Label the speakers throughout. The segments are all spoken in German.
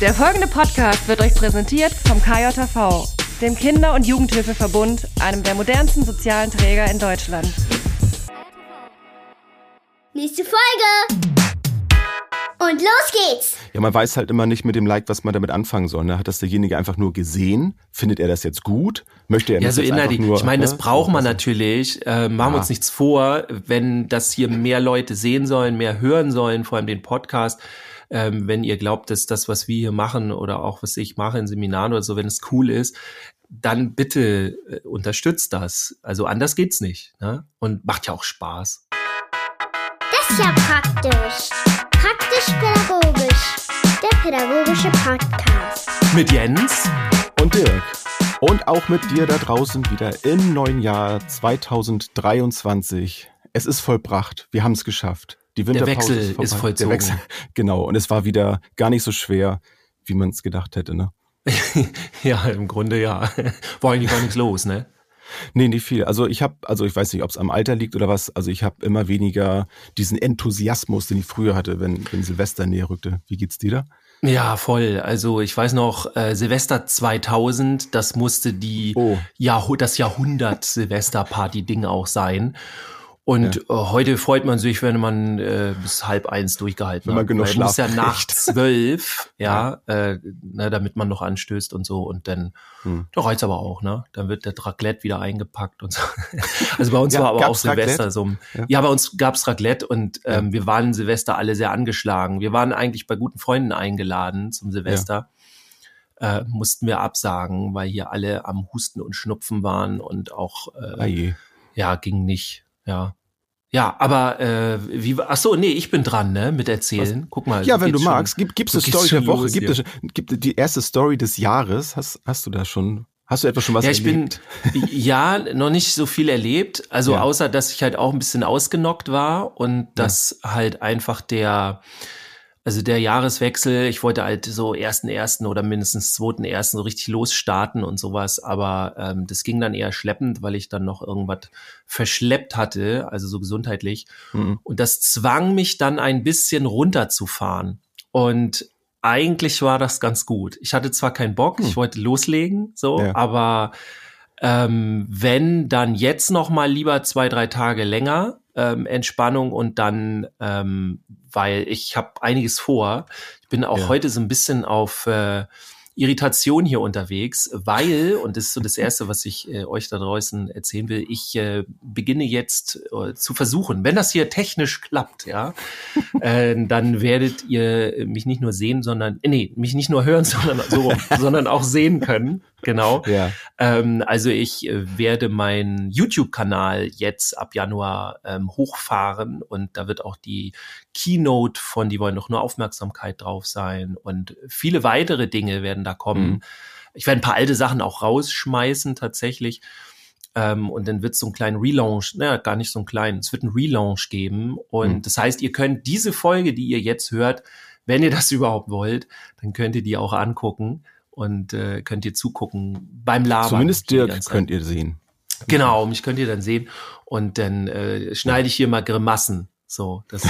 Speaker 1: Der folgende Podcast wird euch präsentiert vom KJV, dem Kinder- und Jugendhilfeverbund, einem der modernsten sozialen Träger in Deutschland.
Speaker 2: Nächste Folge! Und los geht's!
Speaker 3: Ja, man weiß halt immer nicht mit dem Like, was man damit anfangen soll. Ne? Hat das derjenige einfach nur gesehen? Findet er das jetzt gut? Möchte er
Speaker 4: Ja,
Speaker 3: das
Speaker 4: so inhaltlich.
Speaker 3: nur,
Speaker 4: Ich meine, das
Speaker 3: ne?
Speaker 4: braucht man
Speaker 3: So,
Speaker 4: natürlich. Äh, machen wir
Speaker 3: Ja.
Speaker 4: uns nichts vor, wenn das hier mehr Leute sehen sollen, mehr hören sollen, vor allem den Podcast. Ähm, wenn ihr glaubt, dass das, was wir hier machen oder auch was ich mache in Seminaren oder so, wenn es cool ist, dann bitte äh, unterstützt das. Also anders geht's nicht. Ne? Und macht ja auch Spaß.
Speaker 2: Das ist ja praktisch. Praktisch-pädagogisch. Der pädagogische Podcast.
Speaker 4: Mit Jens.
Speaker 3: Und Dirk. Und auch mit dir da draußen wieder im neuen Jahr 2023. Es ist vollbracht. Wir haben es geschafft. Die Winterpause
Speaker 4: Wechsel
Speaker 3: ist,
Speaker 4: ist vollzogen.
Speaker 3: Der Wechsel, genau. Und es war wieder gar nicht so schwer, wie man es gedacht hätte. Ne?
Speaker 4: ja, im Grunde ja. War eigentlich gar nichts los, ne?
Speaker 3: Nee, nicht viel. Also ich habe, also ich weiß nicht, ob es am Alter liegt oder was. Also ich habe immer weniger diesen Enthusiasmus, den ich früher hatte, wenn, wenn Silvester näher rückte. Wie geht's dir da?
Speaker 4: Ja, voll. Also ich weiß noch, äh, Silvester 2000, das musste die
Speaker 3: Oh.
Speaker 4: Jahrhu das Jahrhundert Silvesterparty-Ding auch sein. Und äh, heute freut man sich, wenn man äh, bis halb eins durchgehalten
Speaker 3: Wenn man
Speaker 4: hat.
Speaker 3: genug
Speaker 4: Weil muss ja
Speaker 3: Schlaf
Speaker 4: nach zwölf, ja, äh, ne, damit man noch anstößt und so. Und dann,
Speaker 3: Hm.
Speaker 4: da reizt aber auch, ne? Dann wird der Raclette wieder eingepackt und so. Also bei uns
Speaker 3: Ja,
Speaker 4: war aber auch Silvester
Speaker 3: Raclette?
Speaker 4: so. ein-
Speaker 3: Ja.
Speaker 4: Ja. bei uns gab's Raclette und ähm, wir waren Silvester alle sehr angeschlagen. Wir waren eigentlich bei guten Freunden eingeladen zum Silvester. Äh, mussten wir absagen, weil hier alle am Husten und Schnupfen waren und auch äh, ja, ging nicht. Ja. Ja, aber äh, wie ach so, nee, ich bin dran, ne, mit erzählen. Guck mal.
Speaker 3: Ja, wenn du magst, gib, gib's eine Story der Woche.
Speaker 4: los
Speaker 3: Gib,
Speaker 4: hier.
Speaker 3: das, gib die erste Story des Jahres. Hast, hast du da schon, hast du etwa schon was
Speaker 4: ja, ich
Speaker 3: erlebt?
Speaker 4: bin ja noch nicht so viel erlebt, also
Speaker 3: Ja.
Speaker 4: außer dass ich halt auch ein bisschen ausgenockt war und dass halt einfach der also der Jahreswechsel, ich wollte halt so ersten ersten oder mindestens zweiten ersten so richtig losstarten und sowas, aber ähm, das ging dann eher schleppend, weil ich dann noch irgendwas verschleppt hatte, also so gesundheitlich.
Speaker 3: Mhm.
Speaker 4: Und das zwang mich dann ein bisschen runterzufahren. Und eigentlich war das ganz gut. Ich hatte zwar keinen Bock, ich wollte loslegen, so,
Speaker 3: Ja.
Speaker 4: aber ähm, wenn dann jetzt noch mal lieber zwei drei Tage länger ähm, Entspannung und dann, ähm, weil ich habe einiges vor. Ich bin auch
Speaker 3: Ja.
Speaker 4: heute so ein bisschen auf äh, Irritation hier unterwegs, weil, und das ist so das Erste, was ich äh, euch da draußen erzählen will, ich äh, beginne jetzt äh, zu versuchen, wenn das hier technisch klappt, ja, äh, dann werdet ihr mich nicht nur sehen, sondern, äh, nee, mich nicht nur hören, sondern so, sondern auch sehen können. Genau.
Speaker 3: Ja.
Speaker 4: Ähm, also ich äh, werde meinen YouTube-Kanal jetzt ab Januar ähm, hochfahren und da wird auch die Keynote von Die wollen doch nur Aufmerksamkeit drauf sein und viele weitere Dinge werden da kommen.
Speaker 3: Mhm.
Speaker 4: Ich werde ein paar alte Sachen auch rausschmeißen tatsächlich. Ähm, und dann wird es so einen kleinen Relaunch, naja, gar nicht so einen kleinen, es wird einen Relaunch geben. Und
Speaker 3: Mhm.
Speaker 4: das heißt, ihr könnt diese Folge, die ihr jetzt hört, wenn ihr das überhaupt wollt, dann könnt ihr die auch angucken und äh, könnt ihr zugucken beim Labern.
Speaker 3: Zumindest Dirk könnt ihr sehen.
Speaker 4: Genau, mich könnt ihr dann sehen und dann äh, schneide ich hier mal Grimassen. So, das.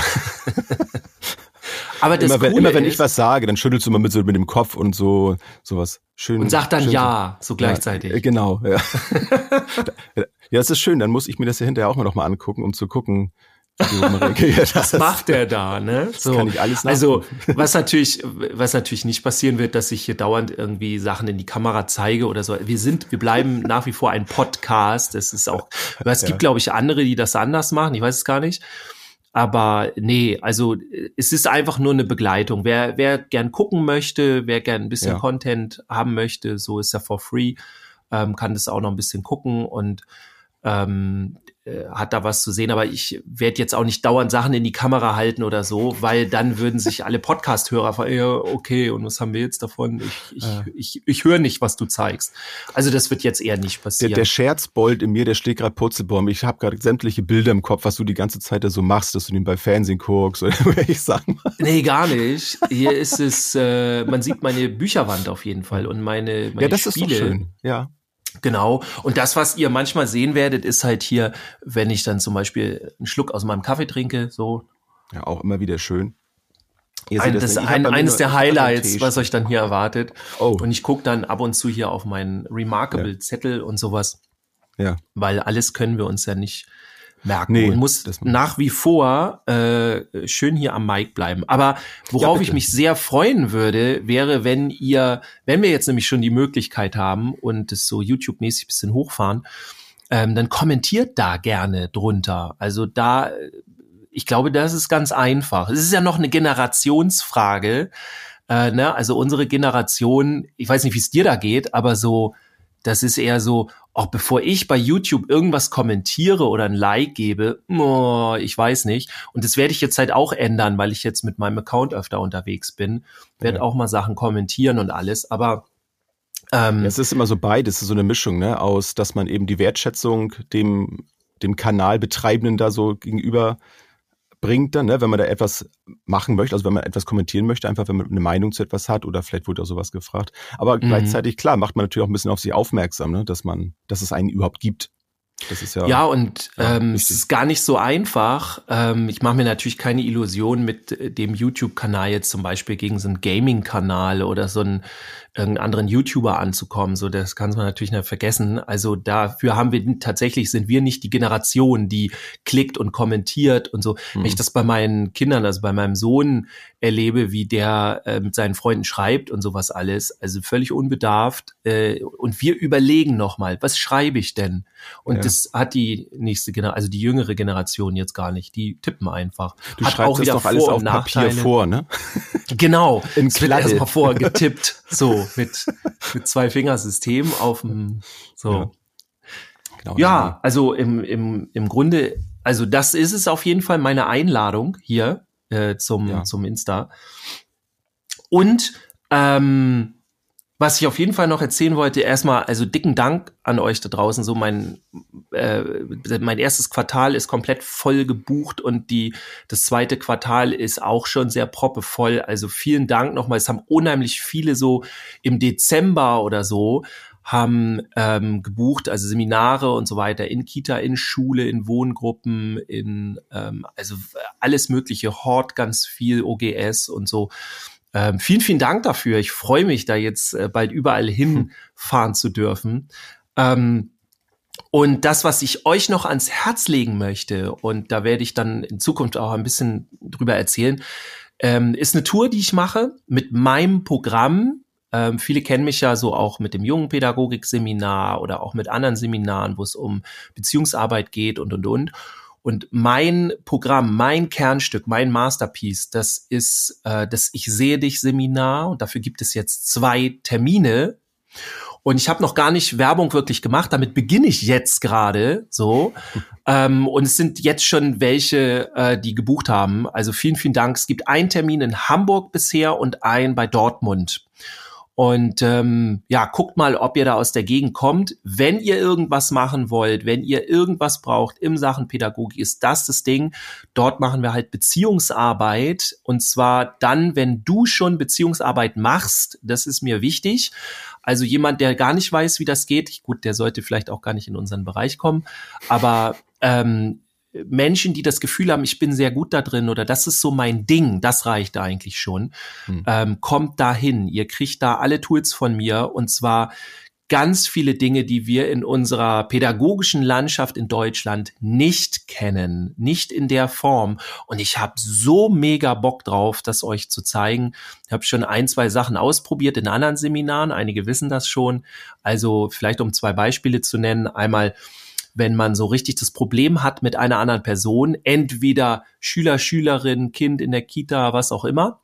Speaker 4: Aber das
Speaker 3: Immer wenn,
Speaker 4: Coole
Speaker 3: immer wenn
Speaker 4: ist,
Speaker 3: ich was sage, dann schüttelst du mal mit, so, mit dem Kopf und so sowas schön.
Speaker 4: und sag dann
Speaker 3: schön
Speaker 4: ja, so gleichzeitig.
Speaker 3: Ja, äh, genau, ja. ja, das ist schön. Dann muss ich mir das ja hinterher auch mal noch mal angucken, um zu gucken, wie du reagiert hast.
Speaker 4: was macht der da, ne? So.
Speaker 3: kann ich alles
Speaker 4: Also, was natürlich, was natürlich nicht passieren wird, dass ich hier dauernd irgendwie Sachen in die Kamera zeige oder so. Wir sind, wir bleiben nach wie vor ein Podcast. Es ist auch, es gibt, glaube ich, andere, die das anders machen. Ich weiß es gar nicht. Aber nee, also es ist einfach nur eine Begleitung. Wer, wer gern gucken möchte, wer gern ein bisschen
Speaker 3: Ja.
Speaker 4: Content haben möchte, so ist er for free, ähm, kann das auch noch ein bisschen gucken und ähm, äh, hat da was zu sehen. Aber ich werde jetzt auch nicht dauernd Sachen in die Kamera halten oder so, weil dann würden sich alle Podcast-Hörer fragen, ja, okay, und was haben wir jetzt davon? Ich, ich,
Speaker 3: Ja.
Speaker 4: ich, ich höre nicht, was du zeigst. Also das wird jetzt eher nicht
Speaker 3: Der,
Speaker 4: passieren.
Speaker 3: der Scherzbold in mir, der schlägt gerade Purzelbaum. Ich habe gerade sämtliche Bilder im Kopf, was du die ganze Zeit da so machst, dass du den bei Fernsehen guckst oder welche Sachen.
Speaker 4: Nee, gar nicht. Hier ist es, äh, man sieht meine Bücherwand auf jeden Fall und meine, meine
Speaker 3: Ja, das
Speaker 4: Spiele.
Speaker 3: ist doch schön. Ja.
Speaker 4: Genau. Und das, was ihr manchmal sehen werdet, ist halt hier, wenn ich dann zum Beispiel einen Schluck aus meinem Kaffee trinke, so,
Speaker 3: Ja, auch immer wieder schön.
Speaker 4: Ein, das ist ein, eines der Highlights, was euch dann hier erwartet.
Speaker 3: Oh.
Speaker 4: Und ich gucke dann ab und zu hier auf meinen Remarkable-Zettel und sowas.
Speaker 3: Ja.
Speaker 4: Weil alles können wir uns ja nicht merken
Speaker 3: Nee,
Speaker 4: und muss
Speaker 3: das-
Speaker 4: nach wie vor äh, schön hier am Mic bleiben. Aber worauf
Speaker 3: Ja,
Speaker 4: ich mich sehr freuen würde, wäre, wenn ihr, wenn wir jetzt nämlich schon die Möglichkeit haben und es so YouTube-mäßig bisschen hochfahren, ähm, dann kommentiert da gerne drunter. Also da, ich glaube, das ist ganz einfach. Es ist ja noch eine Generationsfrage. Äh, ne? Also unsere Generation, ich weiß nicht, wie es dir da geht, aber so, das ist eher so, auch bevor ich bei YouTube irgendwas kommentiere oder ein Like gebe, oh, ich weiß nicht. Und das werde ich jetzt halt auch ändern, weil ich jetzt mit meinem Account öfter unterwegs bin. Werde
Speaker 3: Ja.
Speaker 4: auch mal Sachen kommentieren und alles. Aber ähm,
Speaker 3: es ist immer so beides, es ist so eine Mischung, ne, aus, dass man eben die Wertschätzung dem, dem Kanalbetreibenden da so gegenüber bringt dann, ne, wenn man da etwas machen möchte, also wenn man etwas kommentieren möchte, einfach wenn man eine Meinung zu etwas hat oder vielleicht wurde auch sowas gefragt. Aber
Speaker 4: Mhm.
Speaker 3: gleichzeitig, klar, macht man natürlich auch ein bisschen auf sich aufmerksam, ne, dass man, dass es einen überhaupt gibt. Das ist ja,
Speaker 4: Ja, und
Speaker 3: Ja,
Speaker 4: ähm, es ist gar nicht so einfach. Ähm, ich mache mir natürlich keine Illusion mit äh, dem YouTube-Kanal jetzt zum Beispiel gegen so einen Gaming-Kanal oder so einen irgendeinen anderen YouTuber anzukommen. So, das kann man natürlich nicht vergessen. Also dafür haben wir tatsächlich sind wir nicht die Generation, die klickt und kommentiert und so. Wenn ich das bei meinen Kindern, also bei meinem Sohn erlebe, wie der äh, mit seinen Freunden schreibt und sowas alles, also völlig unbedarft. Äh, und wir überlegen nochmal, was schreibe ich denn? Und
Speaker 3: Ja.
Speaker 4: das hat die nächste Generation, also die jüngere Generation jetzt gar nicht. Die tippen einfach.
Speaker 3: du
Speaker 4: hat
Speaker 3: schreibst das doch alles
Speaker 4: Vor-
Speaker 3: auf Papier vor, ne?
Speaker 4: Genau.
Speaker 3: In
Speaker 4: es wird erstmal vorgetippt. So, mit, mit zwei Fingersystem auf dem, so.
Speaker 3: Genau.
Speaker 4: Ja, also im, im, im Grunde, also das ist es auf jeden Fall meine Einladung hier äh, zum,
Speaker 3: Ja.
Speaker 4: zum Insta. Und ähm, was ich auf jeden Fall noch erzählen wollte, erstmal, also dicken Dank an euch da draußen. So mein äh, mein erstes Quartal ist komplett voll gebucht und die das zweite Quartal ist auch schon sehr proppevoll. Also vielen Dank nochmal. Es haben unheimlich viele so im Dezember oder so haben ähm, gebucht, also Seminare und so weiter in Kita, in Schule, in Wohngruppen, in ähm, also alles mögliche, Hort ganz viel, OGS und so. Ähm, vielen, vielen Dank dafür. Ich freue mich, da jetzt äh, bald überall hinfahren zu dürfen. Ähm, und das, was ich euch noch ans Herz legen möchte, und da werde ich dann in Zukunft auch ein bisschen drüber erzählen, ähm, ist eine Tour, die ich mache mit meinem Programm. Ähm, viele kennen mich ja so auch mit dem jungen Pädagogik-Seminar oder auch mit anderen Seminaren, wo es um Beziehungsarbeit geht und, und, und. Und mein Programm, mein Kernstück, mein Masterpiece, das ist äh, das Ich sehe dich Seminar und dafür gibt es jetzt zwei Termine. Und ich habe noch gar nicht Werbung wirklich gemacht, damit beginne ich jetzt gerade so. ähm, und es sind jetzt schon welche, äh, die gebucht haben. Also vielen, vielen Dank. Es gibt einen Termin in Hamburg bisher und einen bei Dortmund. Und ähm, ja, guckt mal, ob ihr da aus der Gegend kommt. Wenn ihr irgendwas machen wollt, wenn ihr irgendwas braucht im Sachen Pädagogik, ist das das Ding. Dort machen wir halt Beziehungsarbeit. Und zwar dann, wenn du schon Beziehungsarbeit machst. Das ist mir wichtig. Also jemand, der gar nicht weiß, wie das geht, gut, der sollte vielleicht auch gar nicht in unseren Bereich kommen. Aber ähm, Menschen, die das Gefühl haben, ich bin sehr gut da drin oder das ist so mein Ding, das reicht eigentlich schon.
Speaker 3: Hm.
Speaker 4: Ähm, kommt dahin. Ihr kriegt da alle Tools von mir und zwar ganz viele Dinge, die wir in unserer pädagogischen Landschaft in Deutschland nicht kennen, nicht in der Form. Und ich habe so mega Bock drauf, das euch zu zeigen. Ich habe schon ein, zwei Sachen ausprobiert in anderen Seminaren. Einige wissen das schon. Also vielleicht um zwei Beispiele zu nennen. Einmal wenn man so richtig das Problem hat mit einer anderen Person, entweder Schüler, Schülerin, Kind in der Kita, was auch immer.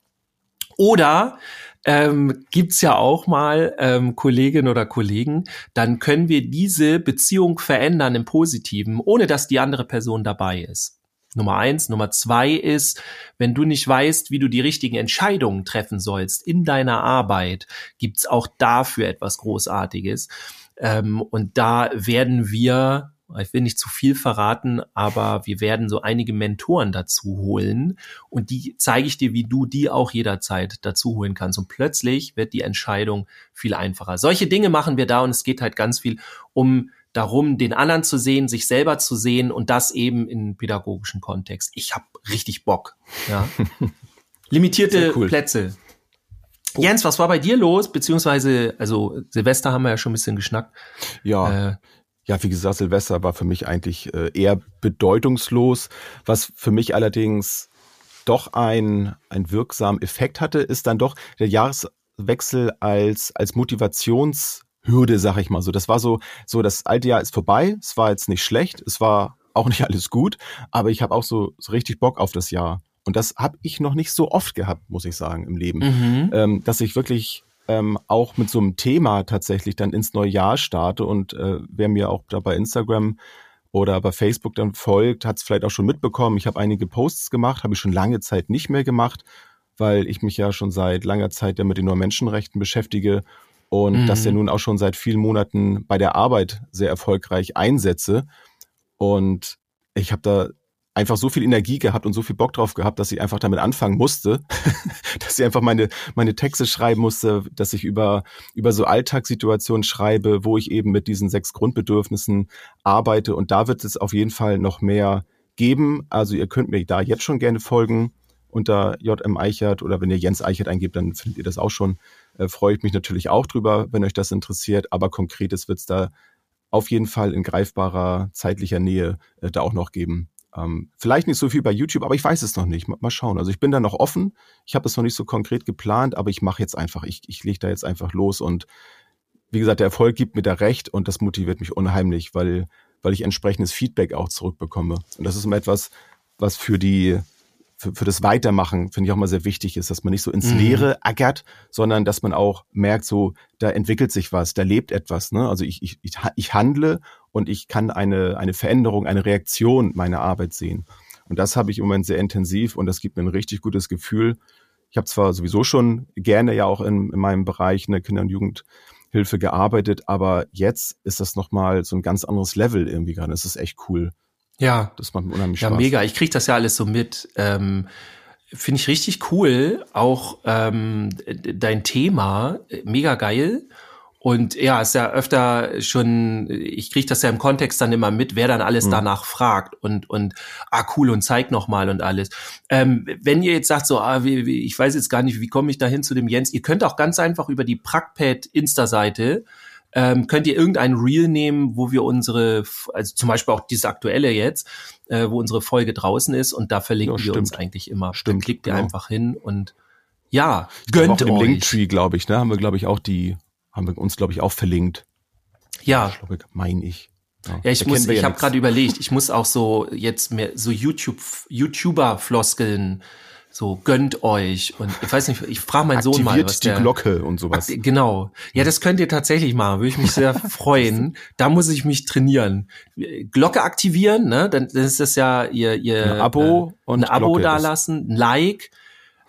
Speaker 4: Oder ähm, gibt's ja auch mal ähm, Kolleginnen oder Kollegen, dann können wir diese Beziehung verändern im Positiven, ohne dass die andere Person dabei ist. Nummer eins. Nummer zwei ist, wenn du nicht weißt, wie du die richtigen Entscheidungen treffen sollst in deiner Arbeit, gibt's auch dafür etwas Großartiges. Ähm, und da werden wir ich will nicht zu viel verraten, aber wir werden so einige Mentoren dazu holen und die zeige ich dir, wie du die auch jederzeit dazu holen kannst. Und plötzlich wird die Entscheidung viel einfacher. Solche Dinge machen wir da und es geht halt ganz viel um darum, den anderen zu sehen, sich selber zu sehen und das eben in pädagogischen Kontext. Ich habe richtig Bock. Ja. limitierte cool. Plätze. Oh. Jens, was war bei dir los? Beziehungsweise, also Silvester haben wir ja schon ein bisschen geschnackt.
Speaker 3: Ja. Äh, ja, wie gesagt, Silvester war für mich eigentlich äh, eher bedeutungslos. Was für mich allerdings doch ein, ein wirksamen Effekt hatte, ist dann doch der Jahreswechsel als, als Motivationshürde, sag ich mal so. Das war so, so das alte Jahr ist vorbei. Es war jetzt nicht schlecht. Es war auch nicht alles gut. Aber ich habe auch so, so richtig Bock auf das Jahr. Und das habe ich noch nicht so oft gehabt, muss ich sagen, im Leben. Mhm. Ähm, dass ich wirklich ähm, auch mit so einem Thema tatsächlich dann ins neue Jahr starte. Und äh, wer mir auch da bei Instagram oder bei Facebook dann folgt, hat es vielleicht auch schon mitbekommen. Ich habe einige Posts gemacht, habe ich schon lange Zeit nicht mehr gemacht, weil ich mich ja schon seit langer Zeit ja mit den neuen Menschenrechten beschäftige und mhm. das ja nun auch schon seit vielen Monaten bei der Arbeit sehr erfolgreich einsetze. Und ich habe da einfach so viel Energie gehabt und so viel Bock drauf gehabt, dass ich einfach damit anfangen musste, dass ich einfach meine, meine Texte schreiben musste, dass ich über, über so Alltagssituationen schreibe, wo ich eben mit diesen sechs Grundbedürfnissen arbeite. Und da wird es auf jeden Fall noch mehr geben. Also ihr könnt mir da jetzt schon gerne folgen unter JM Eichert oder wenn ihr Jens Eichert eingebt, dann findet ihr das auch schon. Äh, freue ich mich natürlich auch drüber, wenn euch das interessiert. Aber konkretes wird es da auf jeden Fall in greifbarer zeitlicher Nähe äh, da auch noch geben. Ähm, vielleicht nicht so viel bei YouTube, aber ich weiß es noch nicht. Mal, mal schauen. Also ich bin da noch offen. Ich habe es noch nicht so konkret geplant, aber ich mache jetzt einfach, ich, ich lege da jetzt einfach los und wie gesagt, der Erfolg gibt mir da recht und das motiviert mich unheimlich, weil, weil ich entsprechendes Feedback auch zurückbekomme. Und das ist immer etwas, was für die, für, für das Weitermachen, finde ich auch mal sehr wichtig ist, dass man nicht so ins mhm. Leere ackert, sondern dass man auch merkt, so, da entwickelt sich was, da lebt etwas. Ne? Also ich, ich, ich handle und ich kann eine, eine Veränderung, eine Reaktion meiner Arbeit sehen. Und das habe ich im Moment sehr intensiv und das gibt mir ein richtig gutes Gefühl. Ich habe zwar sowieso schon gerne ja auch in, in meinem Bereich in der Kinder- und Jugendhilfe gearbeitet, aber jetzt ist das nochmal so ein ganz anderes Level irgendwie gerade. Das ist echt cool.
Speaker 4: Ja. Das macht mir unheimlich Spaß. Ja, mega. Ich kriege das ja alles so mit. Ähm, Finde ich richtig cool. Auch ähm, dein Thema, mega geil. Und ja, ist ja öfter schon, ich kriege das ja im Kontext dann immer mit, wer dann alles mhm. danach fragt und, und ah, cool und zeig nochmal und alles. Ähm, wenn ihr jetzt sagt, so, ah, wie, wie, ich weiß jetzt gar nicht, wie komme ich da hin zu dem Jens, ihr könnt auch ganz einfach über die Prackpad Insta-Seite ähm, könnt ihr irgendein Reel nehmen, wo wir unsere, also zum Beispiel auch dieses aktuelle jetzt, äh, wo unsere Folge draußen ist und da verlinken ja, wir uns eigentlich immer.
Speaker 3: Stimmt. Dann
Speaker 4: klickt genau. ihr einfach hin und ja,
Speaker 3: gönnt auch euch. Im Linktree, glaube ich, ne, haben wir, glaube ich, auch die haben wir uns, glaube ich, auch verlinkt.
Speaker 4: Ja.
Speaker 3: Meine ich.
Speaker 4: Ja, ja ich muss, ich ja habe gerade überlegt, ich muss auch so jetzt mehr so YouTube, YouTuber-Floskeln, so gönnt euch und ich weiß nicht, ich frage meinen Sohn mal, was
Speaker 3: die
Speaker 4: der,
Speaker 3: Glocke und sowas.
Speaker 4: Genau. Ja, das könnt ihr tatsächlich machen, würde ich mich sehr freuen. Da muss ich mich trainieren. Glocke aktivieren, ne? Dann, dann ist das ja ihr ihr
Speaker 3: ein Abo
Speaker 4: äh, und ein Abo Glocke dalassen, ein Like.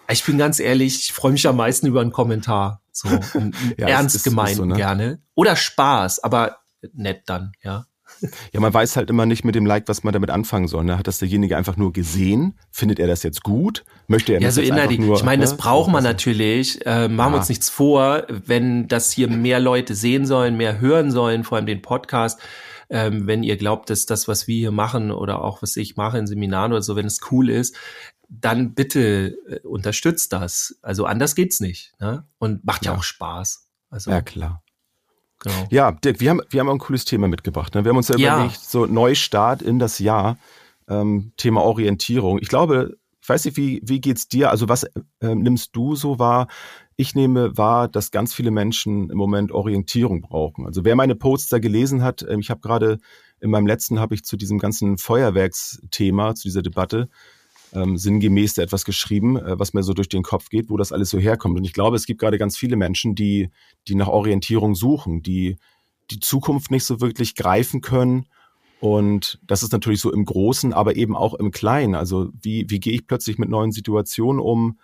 Speaker 4: Ich bin ganz ehrlich, ich freue mich am meisten über einen Kommentar. So ja, ernst gemeint so, ne? gerne. Oder Spaß, aber nett dann, ja.
Speaker 3: Ja, man weiß halt immer nicht mit dem Like, was man damit anfangen soll. Ne? Hat das derjenige einfach nur gesehen? Findet er das jetzt gut? Möchte er
Speaker 4: ja,
Speaker 3: das
Speaker 4: so
Speaker 3: innerlich.
Speaker 4: Nur, ich meine, das ne? braucht man natürlich. Äh, machen wir uns nichts vor, wenn das hier mehr Leute sehen sollen, mehr hören sollen, vor allem den Podcast. Ähm, wenn ihr glaubt, dass das, was wir hier machen oder auch was ich mache in Seminaren oder so, wenn es cool ist, dann bitte äh, unterstützt das. Also anders geht's nicht. Ne? Und macht ja. ja auch Spaß. Also,
Speaker 3: ja, klar. Genau. Ja, Dirk, wir haben, wir haben auch ein cooles Thema mitgebracht. Ne? Wir haben uns ja, ja. überlegt, so Neustart in das Jahr, ähm, Thema Orientierung. Ich glaube, ich weiß nicht, wie, wie geht's dir? Also was äh, nimmst du so wahr? Ich nehme wahr, dass ganz viele Menschen im Moment Orientierung brauchen. Also wer meine Poster gelesen hat, äh, ich habe gerade in meinem letzten habe ich zu diesem ganzen Feuerwerksthema, zu dieser Debatte, ähm, sinngemäß etwas geschrieben, äh, was mir so durch den Kopf geht, wo das alles so herkommt. Und ich glaube, es gibt gerade ganz viele Menschen, die, die nach Orientierung suchen, die die Zukunft nicht so wirklich greifen können. Und das ist natürlich so im Großen, aber eben auch im Kleinen. Also wie, wie gehe ich plötzlich mit neuen Situationen um,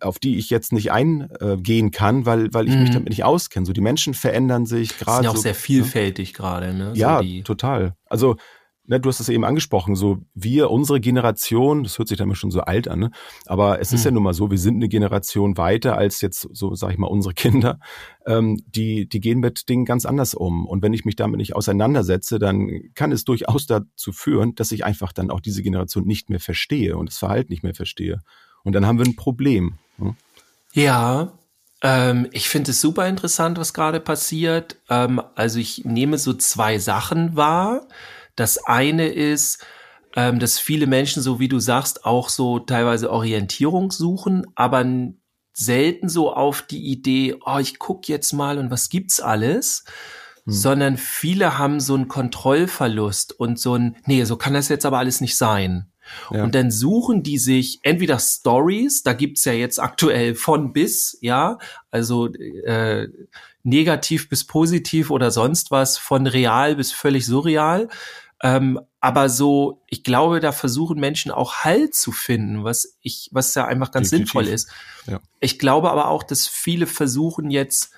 Speaker 3: auf die ich jetzt nicht eingehen kann, weil, weil ich mhm. mich damit nicht auskenne. So die Menschen verändern sich gerade.
Speaker 4: Sind ja auch
Speaker 3: so,
Speaker 4: sehr vielfältig ne? gerade, ne?
Speaker 3: So ja, total. Also ne, du hast es eben angesprochen, so wir, unsere Generation, das hört sich dann immer schon so alt an, ne? aber es ist ja hm. nun mal so, wir sind eine Generation weiter als jetzt so, sag ich mal, unsere Kinder, ähm, die, die gehen mit Dingen ganz anders um. Und wenn ich mich damit nicht auseinandersetze, dann kann es durchaus dazu führen, dass ich einfach dann auch diese Generation nicht mehr verstehe und das Verhalten nicht mehr verstehe. Und dann haben wir ein Problem.
Speaker 4: Hm? Ja, ähm, ich finde es super interessant, was gerade passiert. Ähm, also ich nehme so zwei Sachen wahr. Das eine ist, ähm, dass viele Menschen, so wie du sagst, auch so teilweise Orientierung suchen, aber selten so auf die Idee, oh, ich guck jetzt mal und was gibt's alles, hm. sondern viele haben so einen Kontrollverlust und so ein, nee, so kann das jetzt aber alles nicht sein. Ja. Und dann suchen die sich entweder Stories, da gibt's ja jetzt aktuell von bis, ja, also äh, negativ bis positiv oder sonst was, von real bis völlig surreal. Ähm, aber so, ich glaube, da versuchen Menschen auch Halt zu finden, was ich, was ja einfach ganz Definitiv. sinnvoll ist. Ja. Ich glaube aber auch, dass viele versuchen jetzt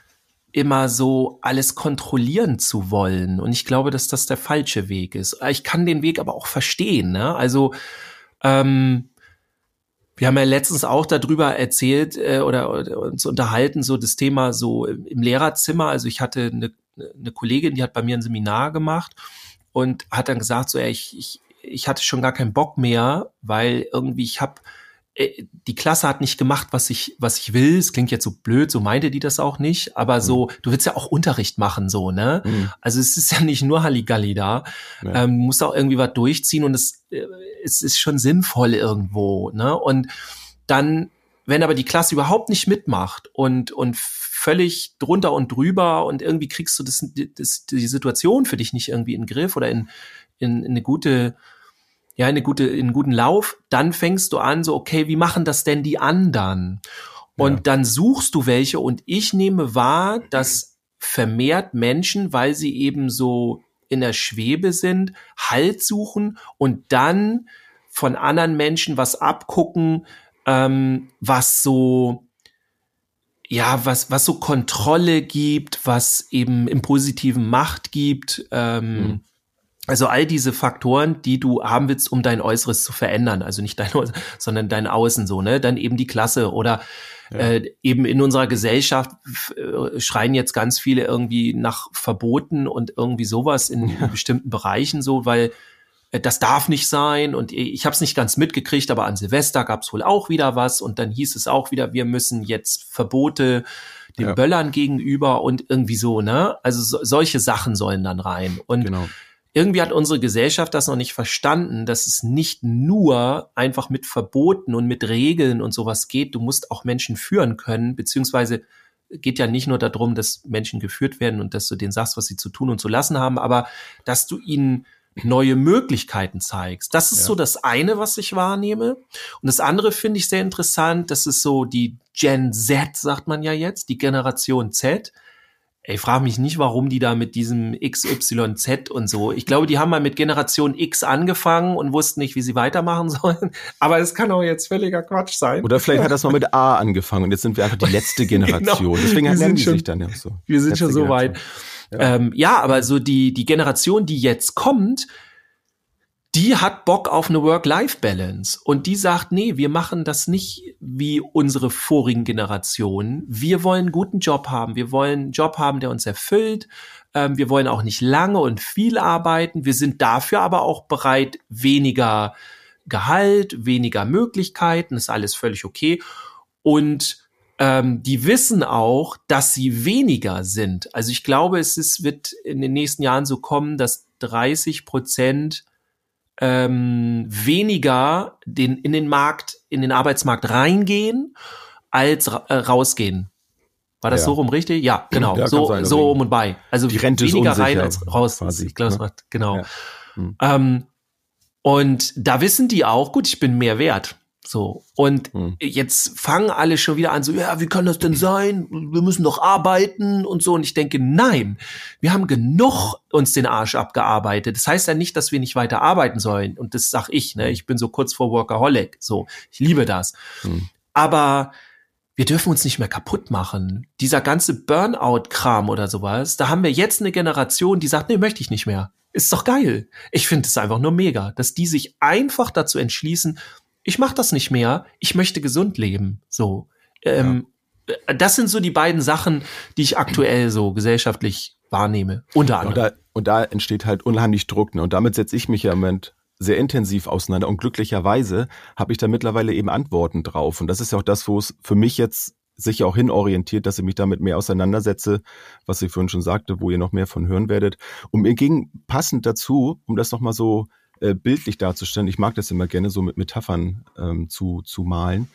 Speaker 4: immer so alles kontrollieren zu wollen. Und ich glaube, dass das der falsche Weg ist. Ich kann den Weg aber auch verstehen. Ne? Also ähm, wir haben ja letztens auch darüber erzählt äh, oder, oder uns unterhalten, so das Thema so im Lehrerzimmer. Also ich hatte eine, eine Kollegin, die hat bei mir ein Seminar gemacht und hat dann gesagt, so, ey, ich, ich, ich hatte schon gar keinen Bock mehr, weil irgendwie ich habe äh, die Klasse hat nicht gemacht, was ich, was ich will. Es klingt jetzt so blöd, so meinte die das auch nicht. Aber so, mhm. du willst ja auch Unterricht machen, so, ne? Mhm. Also es ist ja nicht nur Halligalli da. Ja. Ähm, musst auch irgendwie was durchziehen und es, äh, es ist schon sinnvoll irgendwo, ne? Und dann, wenn aber die Klasse überhaupt nicht mitmacht und, und völlig drunter und drüber und irgendwie kriegst du das, das, die Situation für dich nicht irgendwie in den Griff oder in, in, in eine gute, ja, eine gute, in einen guten Lauf, dann fängst du an, so, okay, wie machen das denn die anderen? Und ja. dann suchst du welche und ich nehme wahr, dass vermehrt Menschen, weil sie eben so in der Schwebe sind, Halt suchen und dann von anderen Menschen was abgucken, ähm, was so, ja, was, was so Kontrolle gibt, was eben im Positiven Macht gibt, ähm, mhm. Also all diese Faktoren, die du haben willst, um dein Äußeres zu verändern, also nicht dein Äußeres, sondern dein Außen so, ne? Dann eben die Klasse oder ja. äh, eben in unserer Gesellschaft äh, schreien jetzt ganz viele irgendwie nach Verboten und irgendwie sowas in, ja. bestimmten Bereichen so, weil das darf nicht sein und ich habe es nicht ganz mitgekriegt, aber an Silvester gab es wohl auch wieder was und dann hieß es auch wieder, wir müssen jetzt Verbote den ja. Böllern gegenüber und irgendwie so, ne? Also so, solche Sachen sollen dann rein und genau irgendwie hat unsere Gesellschaft das noch nicht verstanden, dass es nicht nur einfach mit Verboten und mit Regeln und sowas geht. Du musst auch Menschen führen können, beziehungsweise geht ja nicht nur darum, dass Menschen geführt werden und dass du denen sagst, was sie zu tun und zu lassen haben, aber dass du ihnen neue Möglichkeiten zeigst. Das ist ja. so das eine, was ich wahrnehme. Und das andere finde ich sehr interessant. Das ist so die Gen Z, sagt man ja jetzt, die Generation Z ich frage mich nicht, warum die da mit diesem XYZ und so. Ich glaube, die haben mal mit Generation X angefangen und wussten nicht, wie sie weitermachen sollen. Aber es kann auch jetzt völliger Quatsch sein.
Speaker 3: Oder vielleicht hat das mal mit A angefangen und jetzt sind wir einfach die letzte. Generation. genau. Deswegen wir nennen die
Speaker 4: schon,
Speaker 3: sich dann ja so.
Speaker 4: Wir sind schon so weit. Ja. Ähm, ja, aber so die, die Generation, die jetzt kommt, die hat Bock auf eine Work-Life-Balance und die sagt, nee, wir machen das nicht wie unsere vorigen Generationen. Wir wollen einen guten Job haben. Wir wollen einen Job haben, der uns erfüllt. Ähm, wir wollen auch nicht lange und viel arbeiten. Wir sind dafür aber auch bereit, weniger Gehalt, weniger Möglichkeiten, ist alles völlig okay. Und ähm, die wissen auch, dass sie weniger sind. Also ich glaube, es ist, wird in den nächsten Jahren so kommen, dass 30 Prozent ähm, weniger den, in den Markt, in den Arbeitsmarkt reingehen, als äh, rausgehen. War das ja. so rum richtig? Ja, genau. Ja, so, sein, so um und bei. Also
Speaker 3: die Rente
Speaker 4: weniger
Speaker 3: ist
Speaker 4: rein als raus.
Speaker 3: Quasi,
Speaker 4: ich glaube, ne? genau. Ja. Hm. Ähm, und da wissen die auch, gut, ich bin mehr wert. So. Und hm. jetzt fangen alle schon wieder an, so, ja, wie kann das denn sein? Wir müssen doch arbeiten und so. Und ich denke, nein, wir haben genug uns den Arsch abgearbeitet. Das heißt ja nicht, dass wir nicht weiter arbeiten sollen. Und das sag ich, ne? Ich bin so kurz vor Workaholic. So. Ich liebe das. Hm. Aber wir dürfen uns nicht mehr kaputt machen. Dieser ganze Burnout-Kram oder sowas, da haben wir jetzt eine Generation, die sagt, nee, möchte ich nicht mehr. Ist doch geil. Ich finde es einfach nur mega, dass die sich einfach dazu entschließen, ich mache das nicht mehr, ich möchte gesund leben. So. Ähm, ja. Das sind so die beiden Sachen, die ich aktuell so gesellschaftlich wahrnehme. Unter anderem.
Speaker 3: Und da, und da entsteht halt unheimlich Druck. Ne? Und damit setze ich mich ja im Moment sehr intensiv auseinander und glücklicherweise habe ich da mittlerweile eben Antworten drauf. Und das ist ja auch das, wo es für mich jetzt sich auch hinorientiert, dass ich mich damit mehr auseinandersetze, was ich vorhin schon sagte, wo ihr noch mehr von hören werdet. Und mir ging passend dazu, um das nochmal so äh, bildlich darzustellen, ich mag das immer gerne so mit Metaphern ähm, zu, zu malen.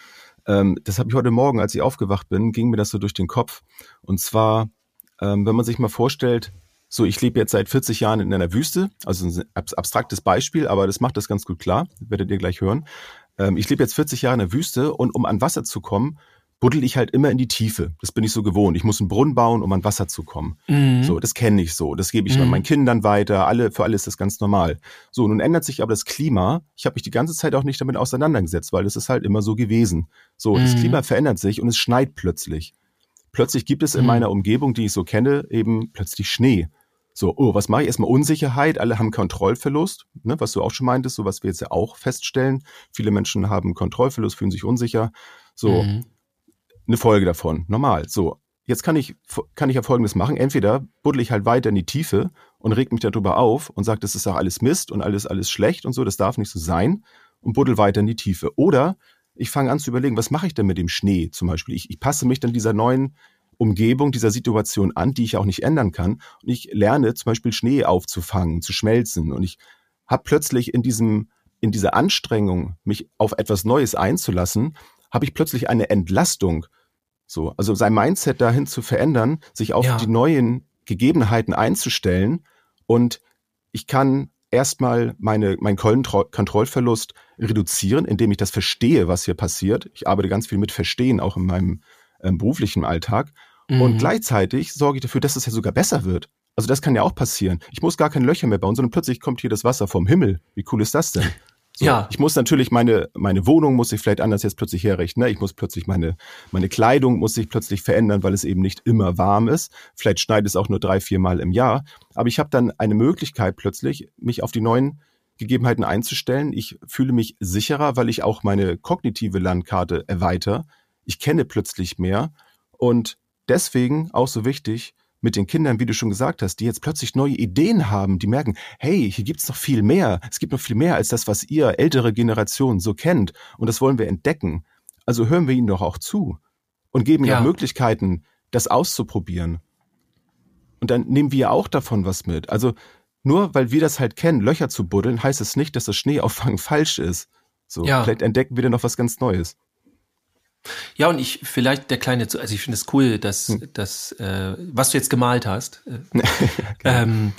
Speaker 3: Ähm, das habe ich heute Morgen, als ich aufgewacht bin, ging mir das so durch den Kopf. Und zwar, ähm, wenn man sich mal vorstellt, so, ich lebe jetzt seit 40 Jahren in einer Wüste, also ein abstraktes Beispiel, aber das macht das ganz gut klar, werdet ihr gleich hören. Ähm, ich lebe jetzt 40 Jahre in der Wüste und um an Wasser zu kommen, buddel ich halt immer in die Tiefe. Das bin ich so gewohnt. Ich muss einen Brunnen bauen, um an Wasser zu kommen. Mhm. So, das kenne ich so. Das gebe ich mhm. meinen Kindern weiter. Alle, für alle ist das ganz normal. So, nun ändert sich aber das Klima. Ich habe mich die ganze Zeit auch nicht damit auseinandergesetzt, weil es ist halt immer so gewesen. So, mhm. das Klima verändert sich und es schneit plötzlich. Plötzlich gibt es in mhm. meiner Umgebung, die ich so kenne, eben plötzlich Schnee. So, oh, was mache ich? Erstmal Unsicherheit, alle haben Kontrollverlust, ne, was du auch schon meintest, so was wir jetzt ja auch feststellen. Viele Menschen haben Kontrollverlust, fühlen sich unsicher. So, mhm eine Folge davon. Normal. So, jetzt kann ich, kann ich ja Folgendes machen. Entweder buddel ich halt weiter in die Tiefe und reg mich darüber auf und sage, das ist doch alles Mist und alles, alles schlecht und so, das darf nicht so sein und buddel weiter in die Tiefe. Oder ich fange an zu überlegen, was mache ich denn mit dem Schnee zum Beispiel? Ich, ich passe mich dann dieser neuen Umgebung, dieser Situation an, die ich auch nicht ändern kann. Und ich lerne zum Beispiel Schnee aufzufangen, zu schmelzen. Und ich habe plötzlich in diesem, in dieser Anstrengung, mich auf etwas Neues einzulassen, habe ich plötzlich eine Entlastung so, also sein Mindset dahin zu verändern, sich auf ja. die neuen Gegebenheiten einzustellen und ich kann erstmal meine, meinen Kontrollverlust reduzieren, indem ich das verstehe, was hier passiert. Ich arbeite ganz viel mit Verstehen, auch in meinem ähm, beruflichen Alltag. Mhm. Und gleichzeitig sorge ich dafür, dass es ja sogar besser wird. Also das kann ja auch passieren. Ich muss gar keine Löcher mehr bauen, sondern plötzlich kommt hier das Wasser vom Himmel. Wie cool ist das denn? So, ja. Ich muss natürlich meine, meine Wohnung muss ich vielleicht anders jetzt plötzlich herrichten. Ne? Ich muss plötzlich meine, meine Kleidung muss sich plötzlich verändern, weil es eben nicht immer warm ist. Vielleicht schneit es auch nur drei, vier Mal im Jahr. Aber ich habe dann eine Möglichkeit plötzlich, mich auf die neuen Gegebenheiten einzustellen. Ich fühle mich sicherer, weil ich auch meine kognitive Landkarte erweitere. Ich kenne plötzlich mehr. Und deswegen auch so wichtig, mit den Kindern, wie du schon gesagt hast, die jetzt plötzlich neue Ideen haben, die merken, hey, hier gibt's noch viel mehr. Es gibt noch viel mehr als das, was ihr ältere Generation so kennt. Und das wollen wir entdecken. Also hören wir ihnen doch auch zu und geben ja. ihnen Möglichkeiten, das auszuprobieren. Und dann nehmen wir auch davon was mit. Also nur weil wir das halt kennen, Löcher zu buddeln, heißt es nicht, dass das Schneeauffangen falsch ist. So, ja. vielleicht entdecken wir dann noch was ganz Neues.
Speaker 4: Ja, und ich vielleicht der kleine, also ich finde es cool, dass, hm. dass äh, was du jetzt gemalt hast. Äh, ähm,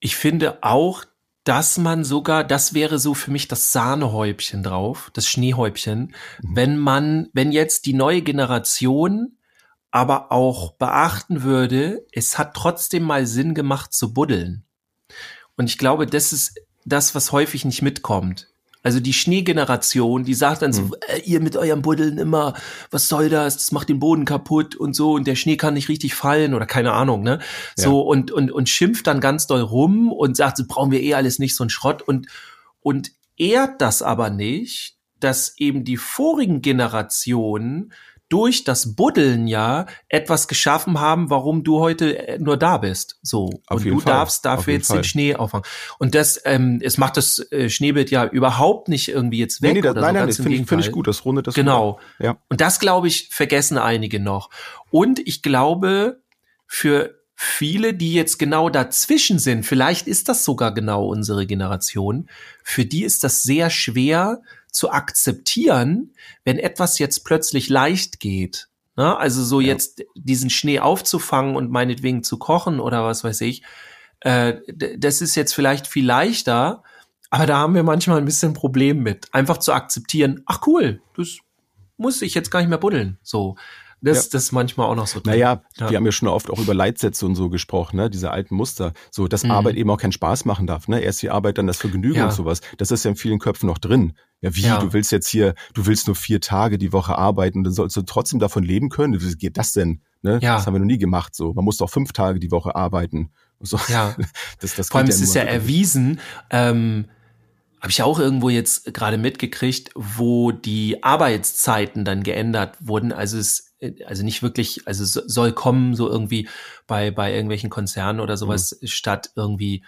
Speaker 4: ich finde auch, dass man sogar, das wäre so für mich das Sahnehäubchen drauf, das Schneehäubchen, mhm. wenn man, wenn jetzt die neue Generation aber auch beachten würde, es hat trotzdem mal Sinn gemacht zu buddeln. Und ich glaube, das ist das, was häufig nicht mitkommt. Also die Schneegeneration, die sagt dann so, mhm. äh, ihr mit eurem Buddeln immer, was soll das? Das macht den Boden kaputt und so und der Schnee kann nicht richtig fallen oder keine Ahnung, ne? So ja. und und und schimpft dann ganz doll rum und sagt, so brauchen wir eh alles nicht so ein Schrott und und ehrt das aber nicht, dass eben die vorigen Generationen durch das Buddeln ja etwas geschaffen haben, warum du heute äh, nur da bist. So. Auf und du Fall. darfst dafür jetzt Fall. den Schnee auffangen. Und das, ähm, es macht das äh, Schneebild ja überhaupt nicht irgendwie jetzt weg. Nee, nee, das,
Speaker 3: oder nein, so, nein, das finde ich, find ich gut, das rundet das.
Speaker 4: Genau. Ja. Und das, glaube ich, vergessen einige noch. Und ich glaube, für viele, die jetzt genau dazwischen sind, vielleicht ist das sogar genau unsere Generation, für die ist das sehr schwer, zu akzeptieren, wenn etwas jetzt plötzlich leicht geht. Ne? Also so ja. jetzt diesen Schnee aufzufangen und meinetwegen zu kochen oder was weiß ich, äh, das ist jetzt vielleicht viel leichter, aber da haben wir manchmal ein bisschen Problem mit, einfach zu akzeptieren, ach cool, das muss ich jetzt gar nicht mehr buddeln. So. Das, ja. das ist manchmal auch noch so
Speaker 3: drin. Naja, ja. wir haben ja schon oft auch über Leitsätze und so gesprochen, ne? diese alten Muster. So, dass mhm. Arbeit eben auch keinen Spaß machen darf. Ne? Erst die Arbeit, dann das Vergnügen ja. und sowas. Das ist ja in vielen Köpfen noch drin. Ja, wie, ja. du willst jetzt hier, du willst nur vier Tage die Woche arbeiten, dann sollst du trotzdem davon leben können. Wie geht das denn? Ne? Ja. Das haben wir noch nie gemacht. So, man muss doch fünf Tage die Woche arbeiten. So.
Speaker 4: Ja. Das, das Vor allem ja ist es ja erwiesen, ähm, habe ich auch irgendwo jetzt gerade mitgekriegt, wo die Arbeitszeiten dann geändert wurden. Also es also nicht wirklich, also soll kommen so irgendwie bei bei irgendwelchen Konzernen oder sowas mhm. statt irgendwie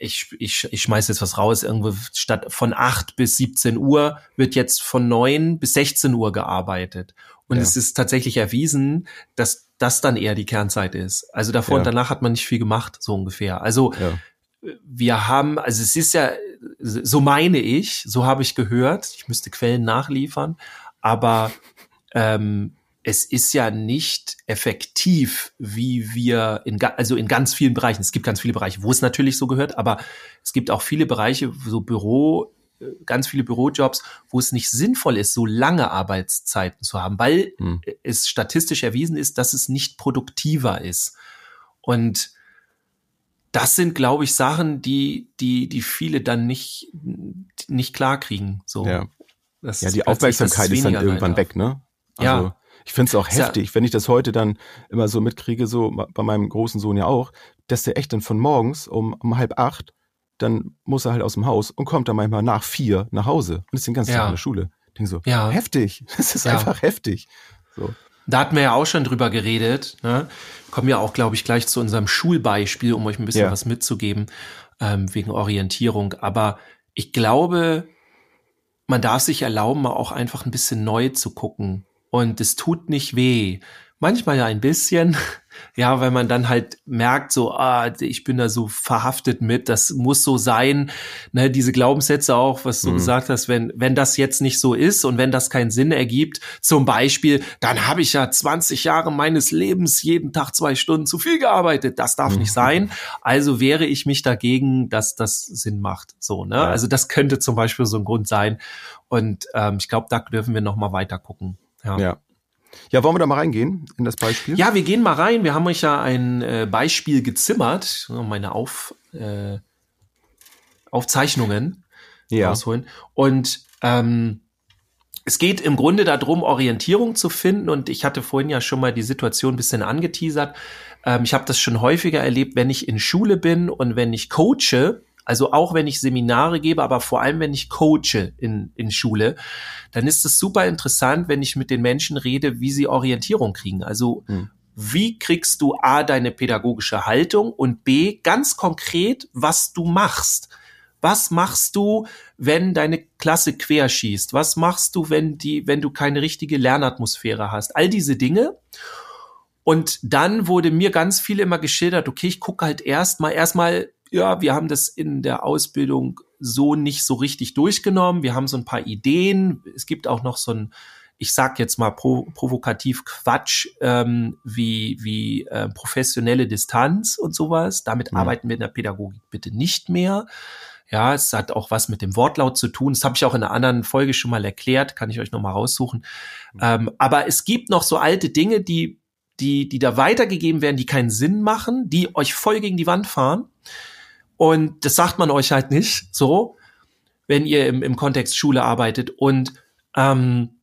Speaker 4: ich, ich, ich schmeiß jetzt was raus, irgendwo statt von 8 bis 17 Uhr wird jetzt von 9 bis 16 Uhr gearbeitet. Und ja. es ist tatsächlich erwiesen, dass das dann eher die Kernzeit ist. Also davor ja. und danach hat man nicht viel gemacht, so ungefähr. Also ja. Wir haben, also es ist ja, so meine ich, so habe ich gehört, ich müsste Quellen nachliefern, aber ähm, es ist ja nicht effektiv, wie wir in, also in ganz vielen Bereichen, es gibt ganz viele Bereiche, wo es natürlich so gehört, aber es gibt auch viele Bereiche, so Büro, äh, ganz viele Bürojobs, wo es nicht sinnvoll ist, so lange Arbeitszeiten zu haben, weil hm. es statistisch erwiesen ist, dass es nicht produktiver ist. Und das sind, glaube ich, Sachen, die, die, die viele dann nicht, nicht klar kriegen. So.
Speaker 3: Ja, ja die Aufmerksamkeit ist, dann irgendwann weg, ne? Also, ja. Ich finde es auch heftig, ja. wenn ich das heute dann immer so mitkriege, so bei meinem großen Sohn ja auch, dass der echt dann von morgens um, um halb acht, dann muss er halt aus dem Haus und kommt dann manchmal nach vier nach Hause und ist den ganzen ja. Tag in der Schule. Ich denke so, ja. heftig, das ist ja. einfach heftig. So.
Speaker 4: Da hatten wir ja auch schon drüber geredet. Ne? Kommen ja auch, glaube ich, gleich zu unserem Schulbeispiel, um euch ein bisschen ja. was mitzugeben, ähm, wegen Orientierung. Aber ich glaube, man darf sich erlauben, mal auch einfach ein bisschen neu zu gucken und es tut nicht weh. Manchmal ja ein bisschen, ja, weil man dann halt merkt, so, ah, ich bin da so verhaftet mit, das muss so sein, ne, diese Glaubenssätze auch, was du mhm. gesagt hast, wenn, wenn das jetzt nicht so ist und wenn das keinen Sinn ergibt, zum Beispiel, dann habe ich ja 20 Jahre meines Lebens jeden Tag zwei Stunden zu viel gearbeitet, das darf mhm. nicht sein, also wehre ich mich dagegen, dass das Sinn macht, so, ne, ja. also das könnte zum Beispiel so ein Grund sein und ähm, ich glaube, da dürfen wir noch mal weiter gucken.
Speaker 3: Ja. ja. Ja, wollen wir da mal reingehen in das Beispiel?
Speaker 4: Ja, wir gehen mal rein. Wir haben euch ja ein äh, Beispiel gezimmert. Meine Auf, äh, Aufzeichnungen ja. rausholen. Und ähm, es geht im Grunde darum, Orientierung zu finden. Und ich hatte vorhin ja schon mal die Situation ein bisschen angeteasert. Ähm, ich habe das schon häufiger erlebt, wenn ich in Schule bin und wenn ich coache, also auch wenn ich Seminare gebe, aber vor allem wenn ich coache in, in Schule, dann ist es super interessant, wenn ich mit den Menschen rede, wie sie Orientierung kriegen. Also hm. wie kriegst du A, deine pädagogische Haltung und B, ganz konkret, was du machst. Was machst du, wenn deine Klasse querschießt? Was machst du, wenn die, wenn du keine richtige Lernatmosphäre hast? All diese Dinge. Und dann wurde mir ganz viel immer geschildert, okay, ich gucke halt erstmal, erstmal ja, wir haben das in der Ausbildung so nicht so richtig durchgenommen. Wir haben so ein paar Ideen. Es gibt auch noch so ein, ich sag jetzt mal pro, provokativ Quatsch, ähm, wie, wie äh, professionelle Distanz und sowas. Damit mhm. arbeiten wir in der Pädagogik bitte nicht mehr. Ja, es hat auch was mit dem Wortlaut zu tun. Das habe ich auch in einer anderen Folge schon mal erklärt, kann ich euch nochmal raussuchen. Mhm. Ähm, aber es gibt noch so alte Dinge, die, die, die da weitergegeben werden, die keinen Sinn machen, die euch voll gegen die Wand fahren. Und das sagt man euch halt nicht so, wenn ihr im, im Kontext Schule arbeitet. Und ähm,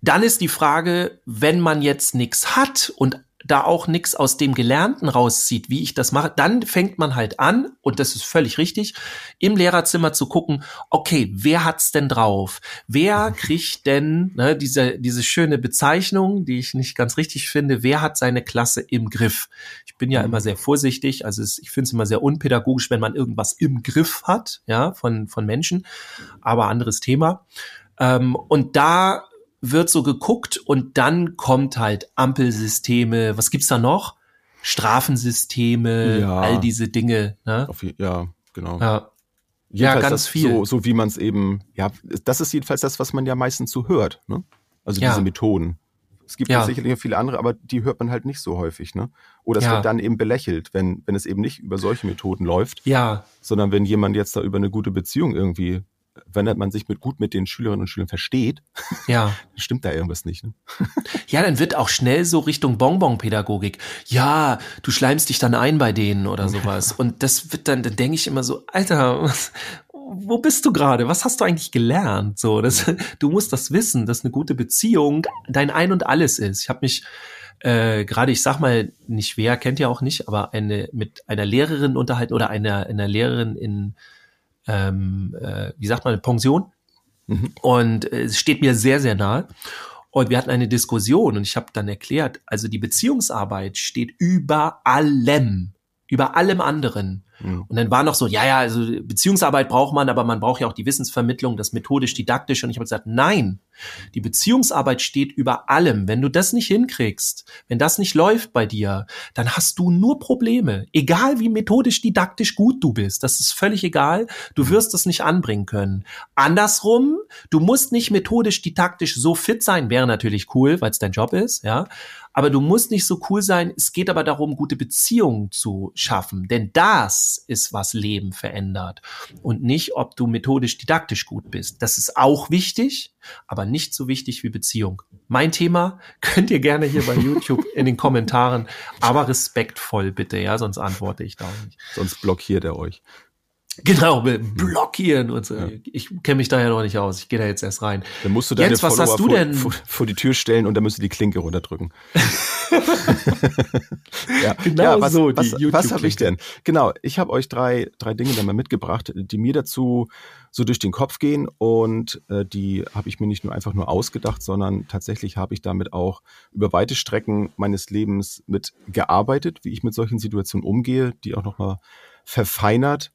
Speaker 4: dann ist die Frage, wenn man jetzt nichts hat und da auch nichts aus dem Gelernten rauszieht, wie ich das mache, dann fängt man halt an, und das ist völlig richtig, im Lehrerzimmer zu gucken, okay, wer hat's denn drauf? Wer mhm. kriegt denn ne, diese, diese schöne Bezeichnung, die ich nicht ganz richtig finde, wer hat seine Klasse im Griff? Ich bin ja mhm. immer sehr vorsichtig, also es, ich finde es immer sehr unpädagogisch, wenn man irgendwas im Griff hat, ja, von, von Menschen, aber anderes Thema. Ähm, und da wird so geguckt und dann kommt halt Ampelsysteme, was gibt's da noch? Strafensysteme, ja. all diese Dinge. Ne?
Speaker 3: Ja, genau.
Speaker 4: Ja, ja ganz viel.
Speaker 3: So, so wie man es eben, ja, das ist jedenfalls das, was man ja meistens so hört. Ne? Also ja. diese Methoden. Es gibt ja. sicherlich viele andere, aber die hört man halt nicht so häufig, ne? Oder es ja. wird dann eben belächelt, wenn, wenn es eben nicht über solche Methoden läuft.
Speaker 4: Ja.
Speaker 3: Sondern wenn jemand jetzt da über eine gute Beziehung irgendwie wenn man sich mit gut mit den Schülerinnen und Schülern versteht,
Speaker 4: ja.
Speaker 3: stimmt da irgendwas nicht. Ne?
Speaker 4: Ja, dann wird auch schnell so Richtung Bonbon-Pädagogik. Ja, du schleimst dich dann ein bei denen oder sowas. Und das wird dann, dann denke ich immer so, Alter, was, wo bist du gerade? Was hast du eigentlich gelernt? So, das, du musst das wissen, dass eine gute Beziehung dein Ein und Alles ist. Ich habe mich äh, gerade, ich sag mal nicht wer, kennt ihr auch nicht, aber eine mit einer Lehrerin unterhalten oder einer, einer Lehrerin in ähm, äh, wie sagt man, Pension. Mhm. Und äh, es steht mir sehr, sehr nahe. Und wir hatten eine Diskussion und ich habe dann erklärt, also die Beziehungsarbeit steht über allem, über allem anderen. Mhm. Und dann war noch so, ja, ja, also Beziehungsarbeit braucht man, aber man braucht ja auch die Wissensvermittlung, das methodisch-didaktische. Und ich habe gesagt, nein, die Beziehungsarbeit steht über allem. Wenn du das nicht hinkriegst, wenn das nicht läuft bei dir, dann hast du nur Probleme. Egal wie methodisch-didaktisch gut du bist, das ist völlig egal. Du wirst es nicht anbringen können. Andersrum, du musst nicht methodisch-didaktisch so fit sein, wäre natürlich cool, weil es dein Job ist, ja. Aber du musst nicht so cool sein. Es geht aber darum, gute Beziehungen zu schaffen. Denn das ist, was Leben verändert. Und nicht, ob du methodisch didaktisch gut bist. Das ist auch wichtig, aber nicht so wichtig wie Beziehung. Mein Thema könnt ihr gerne hier bei YouTube in den Kommentaren, aber respektvoll bitte, ja, sonst antworte ich da auch nicht.
Speaker 3: Sonst blockiert er euch.
Speaker 4: Genau, blockieren und so. Ja. Ich kenne mich da ja noch nicht aus. Ich gehe da jetzt erst rein.
Speaker 3: Dann musst du deine
Speaker 4: jetzt, was Follower hast du denn?
Speaker 3: Vor, vor, die Tür stellen und dann musst du die Klinke runterdrücken.
Speaker 4: ja. Genau ja,
Speaker 3: was,
Speaker 4: so.
Speaker 3: Was, was habe ich denn? Genau, ich habe euch drei, drei Dinge dann mal mitgebracht, die mir dazu so durch den Kopf gehen und äh, die habe ich mir nicht nur einfach nur ausgedacht, sondern tatsächlich habe ich damit auch über weite Strecken meines Lebens mit gearbeitet, wie ich mit solchen Situationen umgehe, die auch nochmal verfeinert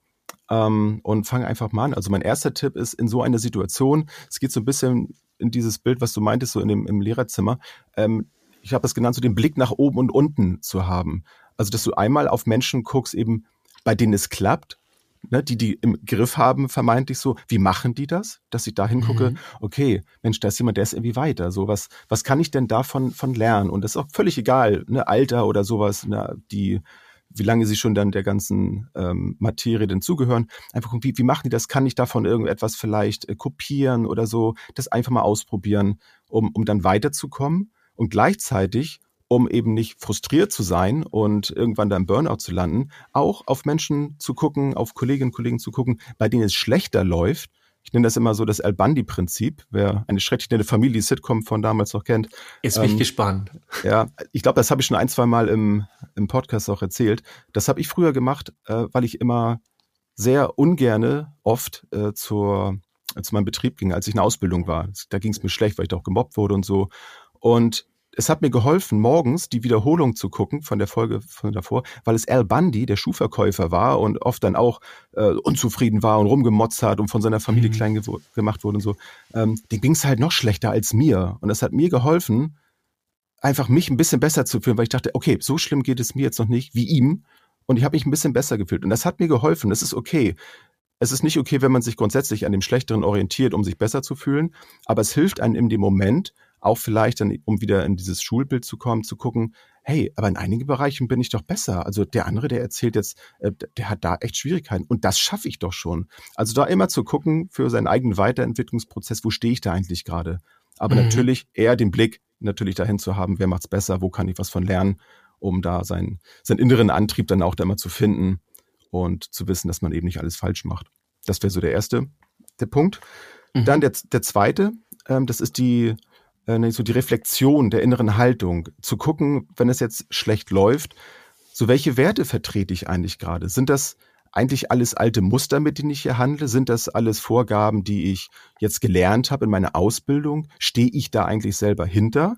Speaker 3: ähm, und fange einfach mal an. Also mein erster Tipp ist in so einer Situation, es geht so ein bisschen in dieses Bild, was du meintest, so in dem, im Lehrerzimmer. Ähm, ich habe das genannt, so den Blick nach oben und unten zu haben. Also, dass du einmal auf Menschen guckst, eben bei denen es klappt, ne, die die im Griff haben, vermeintlich so, wie machen die das? Dass ich da hingucke, mhm. okay, Mensch, da ist jemand, der ist irgendwie weiter. So, was, was kann ich denn davon von lernen? Und das ist auch völlig egal, ne, Alter oder sowas, ne, die wie lange sie schon dann der ganzen ähm, Materie denn zugehören. Einfach gucken, wie, wie machen die das? Kann ich davon irgendetwas vielleicht äh, kopieren oder so? Das einfach mal ausprobieren, um, um dann weiterzukommen und gleichzeitig um eben nicht frustriert zu sein und irgendwann da im Burnout zu landen, auch auf Menschen zu gucken, auf Kolleginnen und Kollegen zu gucken, bei denen es schlechter läuft ich nenne das immer so das Al Bundy-Prinzip, wer eine schrecklich nette Familie-Sitcom von damals noch kennt.
Speaker 4: Jetzt bin ähm, ich gespannt.
Speaker 3: Ja, ich glaube, das habe ich schon ein, zwei Mal im, im Podcast auch erzählt. Das habe ich früher gemacht, äh, weil ich immer sehr ungerne oft äh, zur, zu meinem Betrieb ging, als ich in Ausbildung war. Da ging es mir schlecht, weil ich da auch gemobbt wurde und so. Und es hat mir geholfen, morgens die Wiederholung zu gucken von der Folge von davor, weil es Al Bundy, der Schuhverkäufer war und oft dann auch äh, unzufrieden war und rumgemotzt hat und von seiner Familie mhm. klein ge gemacht wurde und so. Ähm, dem ging es halt noch schlechter als mir. Und das hat mir geholfen, einfach mich ein bisschen besser zu fühlen, weil ich dachte, okay, so schlimm geht es mir jetzt noch nicht wie ihm. Und ich habe mich ein bisschen besser gefühlt. Und das hat mir geholfen. Das ist okay. Es ist nicht okay, wenn man sich grundsätzlich an dem Schlechteren orientiert, um sich besser zu fühlen. Aber es hilft einem in dem Moment, auch vielleicht dann, um wieder in dieses Schulbild zu kommen, zu gucken, hey, aber in einigen Bereichen bin ich doch besser. Also der andere, der erzählt jetzt, äh, der hat da echt Schwierigkeiten und das schaffe ich doch schon. Also da immer zu gucken für seinen eigenen Weiterentwicklungsprozess, wo stehe ich da eigentlich gerade? Aber mhm. natürlich eher den Blick natürlich dahin zu haben, wer macht's besser, wo kann ich was von lernen, um da seinen, seinen inneren Antrieb dann auch da immer zu finden und zu wissen, dass man eben nicht alles falsch macht. Das wäre so der erste, der Punkt. Mhm. Dann der, der zweite, ähm, das ist die äh, so die Reflexion der inneren Haltung, zu gucken, wenn es jetzt schlecht läuft, so welche Werte vertrete ich eigentlich gerade? Sind das eigentlich alles alte Muster, mit denen ich hier handle? Sind das alles Vorgaben, die ich jetzt gelernt habe in meiner Ausbildung? Stehe ich da eigentlich selber hinter?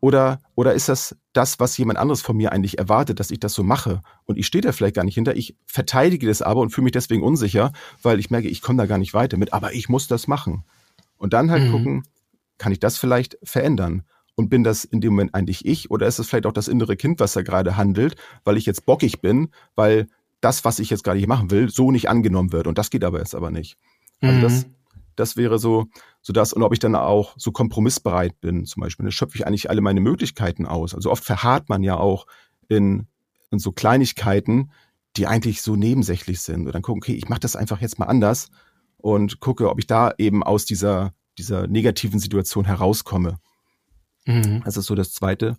Speaker 3: Oder, oder ist das das, was jemand anderes von mir eigentlich erwartet, dass ich das so mache? Und ich stehe da vielleicht gar nicht hinter. Ich verteidige das aber und fühle mich deswegen unsicher, weil ich merke, ich komme da gar nicht weiter mit. Aber ich muss das machen. Und dann halt mhm. gucken, kann ich das vielleicht verändern? Und bin das in dem Moment eigentlich ich oder ist es vielleicht auch das innere Kind, was da gerade handelt, weil ich jetzt bockig bin, weil das, was ich jetzt gerade hier machen will, so nicht angenommen wird. Und das geht aber jetzt aber nicht. Also mhm. das, das wäre so, so das, und ob ich dann auch so kompromissbereit bin, zum Beispiel. Da schöpfe ich eigentlich alle meine Möglichkeiten aus. Also oft verharrt man ja auch in, in so Kleinigkeiten, die eigentlich so nebensächlich sind. Und dann gucken, okay, ich mache das einfach jetzt mal anders und gucke, ob ich da eben aus dieser dieser negativen Situation herauskomme. Mhm. Das ist so das Zweite.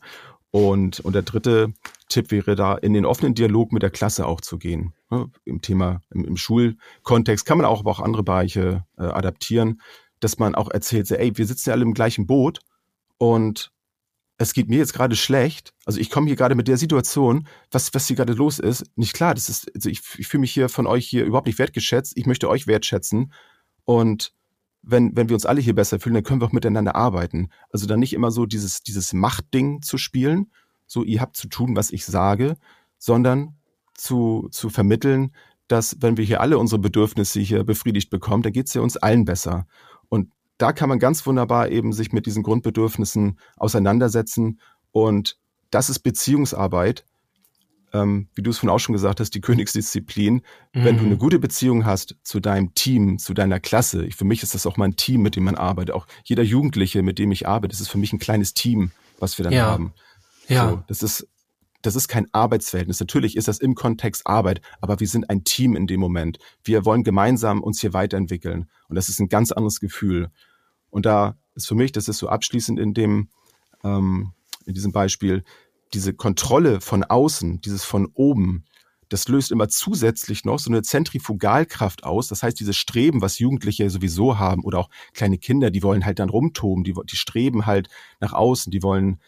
Speaker 3: Und, und der dritte Tipp wäre da, in den offenen Dialog mit der Klasse auch zu gehen. Im Thema, im, im, Schulkontext kann man auch, aber auch andere Bereiche äh, adaptieren, dass man auch erzählt, so, ey, wir sitzen ja alle im gleichen Boot und es geht mir jetzt gerade schlecht. Also ich komme hier gerade mit der Situation, was, was hier gerade los ist, nicht klar. Das ist, also ich, ich fühle mich hier von euch hier überhaupt nicht wertgeschätzt. Ich möchte euch wertschätzen. Und wenn, wenn wir uns alle hier besser fühlen, dann können wir auch miteinander arbeiten. Also dann nicht immer so dieses, dieses Machtding zu spielen, so ihr habt zu tun, was ich sage, sondern zu, zu vermitteln, dass wenn wir hier alle unsere Bedürfnisse hier befriedigt bekommen, dann geht es ja uns allen besser. Und da kann man ganz wunderbar eben sich mit diesen Grundbedürfnissen auseinandersetzen. Und das ist Beziehungsarbeit. Ähm, wie du es von auch schon gesagt hast, die Königsdisziplin. Mhm. Wenn du eine mhm. gute Beziehung hast zu deinem Team, zu deiner Klasse, für mich ist das auch mein Team, mit dem man arbeitet. Auch jeder Jugendliche, mit dem ich arbeite, das ist für mich ein kleines Team, was wir dann ja. haben. Ja. So, das ist das ist kein Arbeitsverhältnis. Natürlich ist das im Kontext Arbeit, aber wir sind ein Team in dem Moment. Wir wollen gemeinsam uns hier weiterentwickeln. Und das ist ein ganz anderes Gefühl. Und da ist für mich, das ist so abschließend in dem, ähm, in diesem Beispiel, diese Kontrolle von außen, dieses von oben, das löst immer zusätzlich noch so eine Zentrifugalkraft aus. Das heißt, dieses Streben, was Jugendliche sowieso haben oder auch kleine Kinder, die wollen halt dann rumtoben, die, die streben halt nach außen, die wollen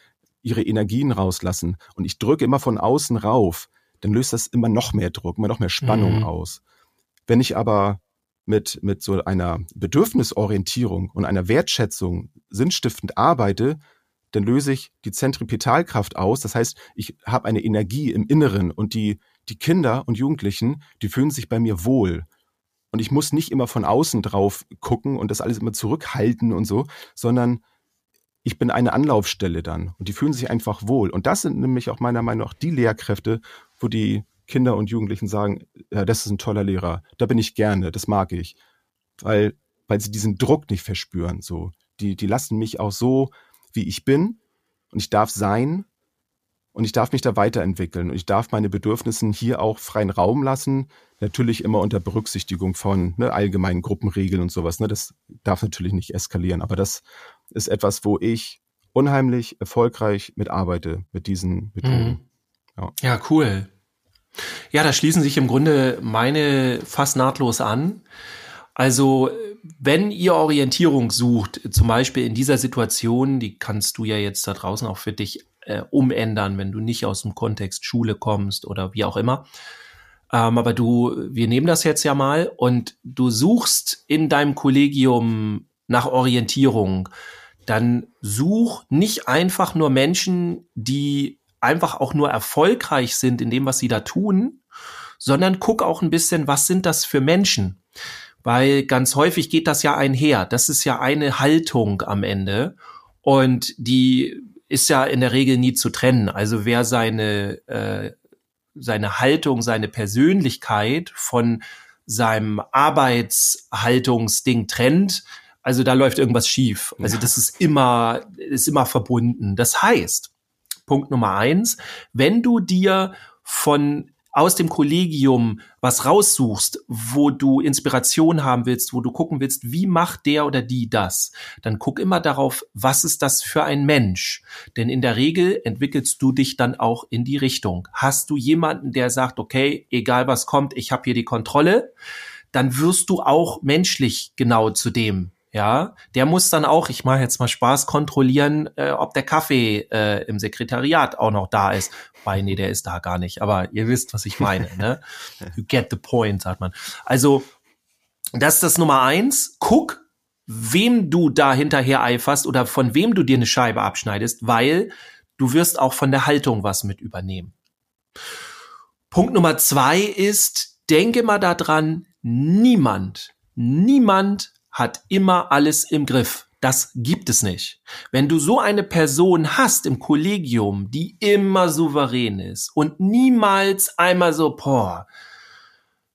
Speaker 3: ihre Energien rauslassen und ich drücke immer von außen rauf, dann löst das immer noch mehr Druck, immer noch mehr Spannung mhm. aus. Wenn ich aber mit, mit so einer Bedürfnisorientierung und einer Wertschätzung sinnstiftend arbeite, dann löse ich die Zentripetalkraft aus. Das heißt, ich habe eine Energie im Inneren und die, die Kinder und Jugendlichen, die fühlen sich bei mir wohl. Und ich muss nicht immer von außen drauf gucken und das alles immer zurückhalten und so, sondern ich bin eine Anlaufstelle dann und die fühlen sich einfach wohl. Und das sind nämlich auch meiner Meinung nach die Lehrkräfte, wo die Kinder und Jugendlichen sagen, ja, das ist ein toller Lehrer, da bin ich gerne, das mag ich. Weil, weil sie diesen Druck nicht verspüren, so. Die, die lassen mich auch so, wie ich bin und ich darf sein und ich darf mich da weiterentwickeln und ich darf meine Bedürfnissen hier auch freien Raum lassen, natürlich immer unter Berücksichtigung von ne, allgemeinen Gruppenregeln und sowas. Ne, das darf natürlich nicht eskalieren, aber das ist etwas, wo ich unheimlich erfolgreich mitarbeite mit diesen Methoden. Mhm.
Speaker 4: Ja. ja, cool. Ja, da schließen sich im Grunde meine fast nahtlos an. Also, wenn ihr Orientierung sucht, zum Beispiel in dieser Situation, die kannst du ja jetzt da draußen auch für dich äh, umändern, wenn du nicht aus dem Kontext Schule kommst oder wie auch immer. Ähm, aber du, wir nehmen das jetzt ja mal und du suchst in deinem Kollegium nach Orientierung, dann such nicht einfach nur Menschen, die einfach auch nur erfolgreich sind in dem, was sie da tun, sondern guck auch ein bisschen, was sind das für Menschen? Weil ganz häufig geht das ja einher. Das ist ja eine Haltung am Ende. Und die ist ja in der Regel nie zu trennen. Also wer seine, äh, seine Haltung, seine Persönlichkeit von seinem Arbeitshaltungsding trennt, also da läuft irgendwas schief. Also das ist immer, ist immer verbunden. Das heißt, Punkt Nummer eins, wenn du dir von aus dem Kollegium was raussuchst, wo du Inspiration haben willst, wo du gucken willst, wie macht der oder die das, dann guck immer darauf, was ist das für ein Mensch? Denn in der Regel entwickelst du dich dann auch in die Richtung. Hast du jemanden, der sagt, okay, egal was kommt, ich habe hier die Kontrolle, dann wirst du auch menschlich genau zu dem ja, der muss dann auch, ich mache jetzt mal Spaß, kontrollieren, äh, ob der Kaffee äh, im Sekretariat auch noch da ist. Weil, nee, der ist da gar nicht. Aber ihr wisst, was ich meine. Ne? You get the point, sagt man. Also, das ist das Nummer eins. Guck, wem du da hinterher eiferst oder von wem du dir eine Scheibe abschneidest, weil du wirst auch von der Haltung was mit übernehmen. Punkt Nummer zwei ist, denke mal daran, niemand, niemand hat immer alles im Griff. Das gibt es nicht. Wenn du so eine Person hast im Kollegium, die immer souverän ist und niemals einmal so, boah,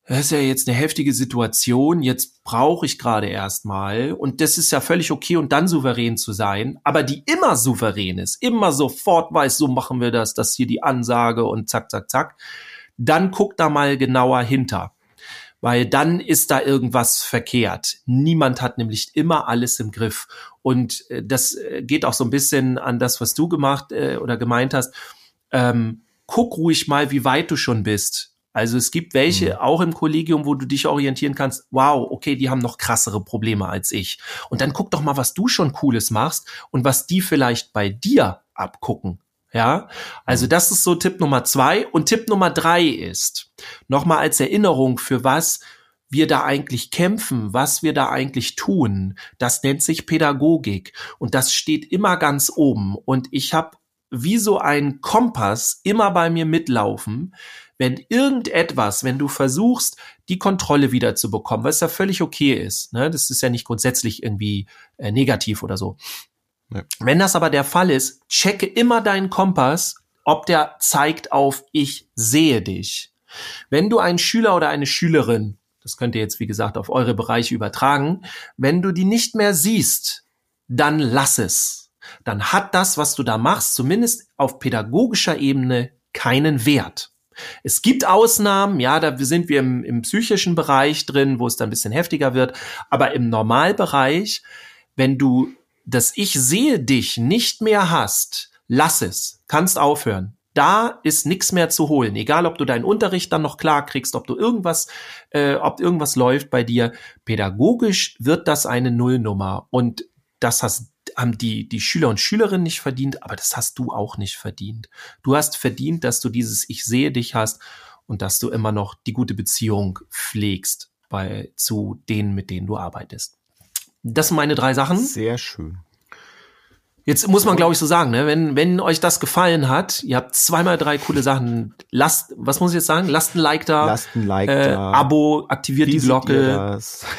Speaker 4: das ist ja jetzt eine heftige Situation, jetzt brauche ich gerade erstmal und das ist ja völlig okay und dann souverän zu sein, aber die immer souverän ist, immer sofort weiß, so machen wir das, das hier die Ansage und zack, zack, zack, dann guck da mal genauer hinter weil dann ist da irgendwas verkehrt. Niemand hat nämlich immer alles im Griff. Und äh, das äh, geht auch so ein bisschen an das, was du gemacht äh, oder gemeint hast. Ähm, guck ruhig mal, wie weit du schon bist. Also es gibt welche mhm. auch im Kollegium, wo du dich orientieren kannst. Wow, okay, die haben noch krassere Probleme als ich. Und dann guck doch mal, was du schon Cooles machst und was die vielleicht bei dir abgucken. Ja, also mhm. das ist so Tipp Nummer zwei. Und Tipp Nummer drei ist, nochmal als Erinnerung für was wir da eigentlich kämpfen, was wir da eigentlich tun, das nennt sich Pädagogik. Und das steht immer ganz oben. Und ich habe wie so ein Kompass immer bei mir mitlaufen, wenn irgendetwas, wenn du versuchst, die Kontrolle wieder zu bekommen, was ja völlig okay ist, ne? das ist ja nicht grundsätzlich irgendwie äh, negativ oder so. Ja. Wenn das aber der Fall ist, checke immer deinen Kompass, ob der zeigt auf ich sehe dich. Wenn du einen Schüler oder eine Schülerin, das könnt ihr jetzt wie gesagt auf eure Bereiche übertragen, wenn du die nicht mehr siehst, dann lass es. Dann hat das, was du da machst, zumindest auf pädagogischer Ebene keinen Wert. Es gibt Ausnahmen, ja, da sind wir im, im psychischen Bereich drin, wo es dann ein bisschen heftiger wird, aber im Normalbereich, wenn du das Ich sehe dich nicht mehr hast, lass es, kannst aufhören. Da ist nichts mehr zu holen. Egal, ob du deinen Unterricht dann noch klar kriegst, ob du irgendwas, äh, ob irgendwas läuft bei dir. Pädagogisch wird das eine Nullnummer. Und das hast haben die, die Schüler und Schülerinnen nicht verdient, aber das hast du auch nicht verdient. Du hast verdient, dass du dieses Ich sehe dich hast und dass du immer noch die gute Beziehung pflegst bei, zu denen, mit denen du arbeitest. Das sind meine drei Sachen.
Speaker 3: Sehr schön.
Speaker 4: Jetzt muss man, glaube ich, so sagen, ne? wenn, wenn euch das gefallen hat, ihr habt zweimal drei coole Sachen, lasst, was muss ich jetzt sagen? Lasst ein Like da.
Speaker 3: Lasst ein Like
Speaker 4: äh,
Speaker 3: da.
Speaker 4: Abo, aktiviert Wie die Glocke.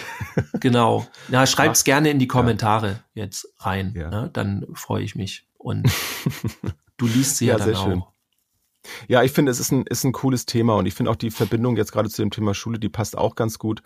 Speaker 4: genau. Ja, schreibt's gerne in die Kommentare ja. jetzt rein. Ja. Ne? Dann freue ich mich. Und du liest sie ja, ja dann auch. Schön.
Speaker 3: Ja, ich finde, es ist ein, ist ein cooles Thema und ich finde auch die Verbindung jetzt gerade zu dem Thema Schule, die passt auch ganz gut.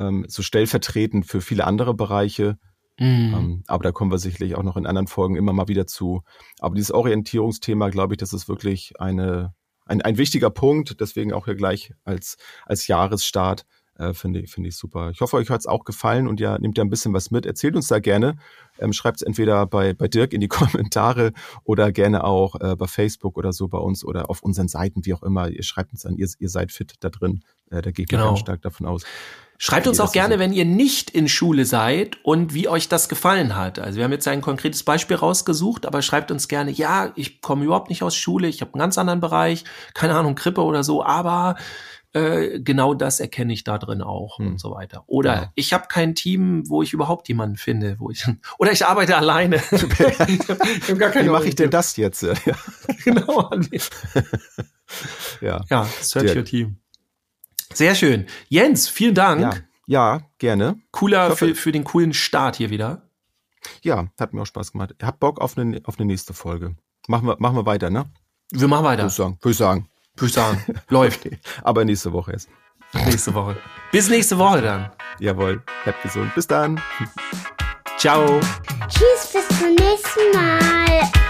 Speaker 3: Ähm, so stellvertretend für viele andere Bereiche Mhm. Ähm, aber da kommen wir sicherlich auch noch in anderen Folgen immer mal wieder zu. Aber dieses Orientierungsthema, glaube ich, das ist wirklich eine, ein, ein wichtiger Punkt. Deswegen auch hier gleich als, als Jahresstart. Äh, finde ich, finde ich super. Ich hoffe, euch hat es auch gefallen und ja, nehmt ja ein bisschen was mit. Erzählt uns da gerne. Ähm, Schreibt es entweder bei, bei Dirk in die Kommentare oder gerne auch äh, bei Facebook oder so bei uns oder auf unseren Seiten, wie auch immer. Ihr schreibt uns an, ihr, ihr seid fit da drin. Äh, da gehe ich genau. ganz stark davon aus.
Speaker 4: Schreibt uns auch gerne, wenn ihr nicht in Schule seid und wie euch das gefallen hat. Also wir haben jetzt ein konkretes Beispiel rausgesucht, aber schreibt uns gerne, ja, ich komme überhaupt nicht aus Schule, ich habe einen ganz anderen Bereich, keine Ahnung, Krippe oder so, aber äh, genau das erkenne ich da drin auch hm. und so weiter. Oder ja. ich habe kein Team, wo ich überhaupt jemanden finde, wo ich oder ich arbeite alleine.
Speaker 3: ich hab gar keine wie mache ich denn das jetzt? Genau.
Speaker 4: ja. Ja, Search Your Team. Sehr schön. Jens, vielen Dank.
Speaker 3: Ja, ja gerne.
Speaker 4: Cooler hoffe, für, für den coolen Start hier wieder.
Speaker 3: Ja, hat mir auch Spaß gemacht. Ich hab Bock auf eine, auf eine nächste Folge. Machen wir, machen wir weiter, ne?
Speaker 4: Wir machen weiter.
Speaker 3: Würde ich sagen. Würde ich sagen.
Speaker 4: Würde ich sagen. Läuft. Okay.
Speaker 3: Aber nächste Woche erst.
Speaker 4: Nächste Woche. Bis nächste Woche dann.
Speaker 3: Jawohl. Bleibt gesund. Bis dann.
Speaker 4: Ciao.
Speaker 2: Tschüss, bis zum nächsten Mal.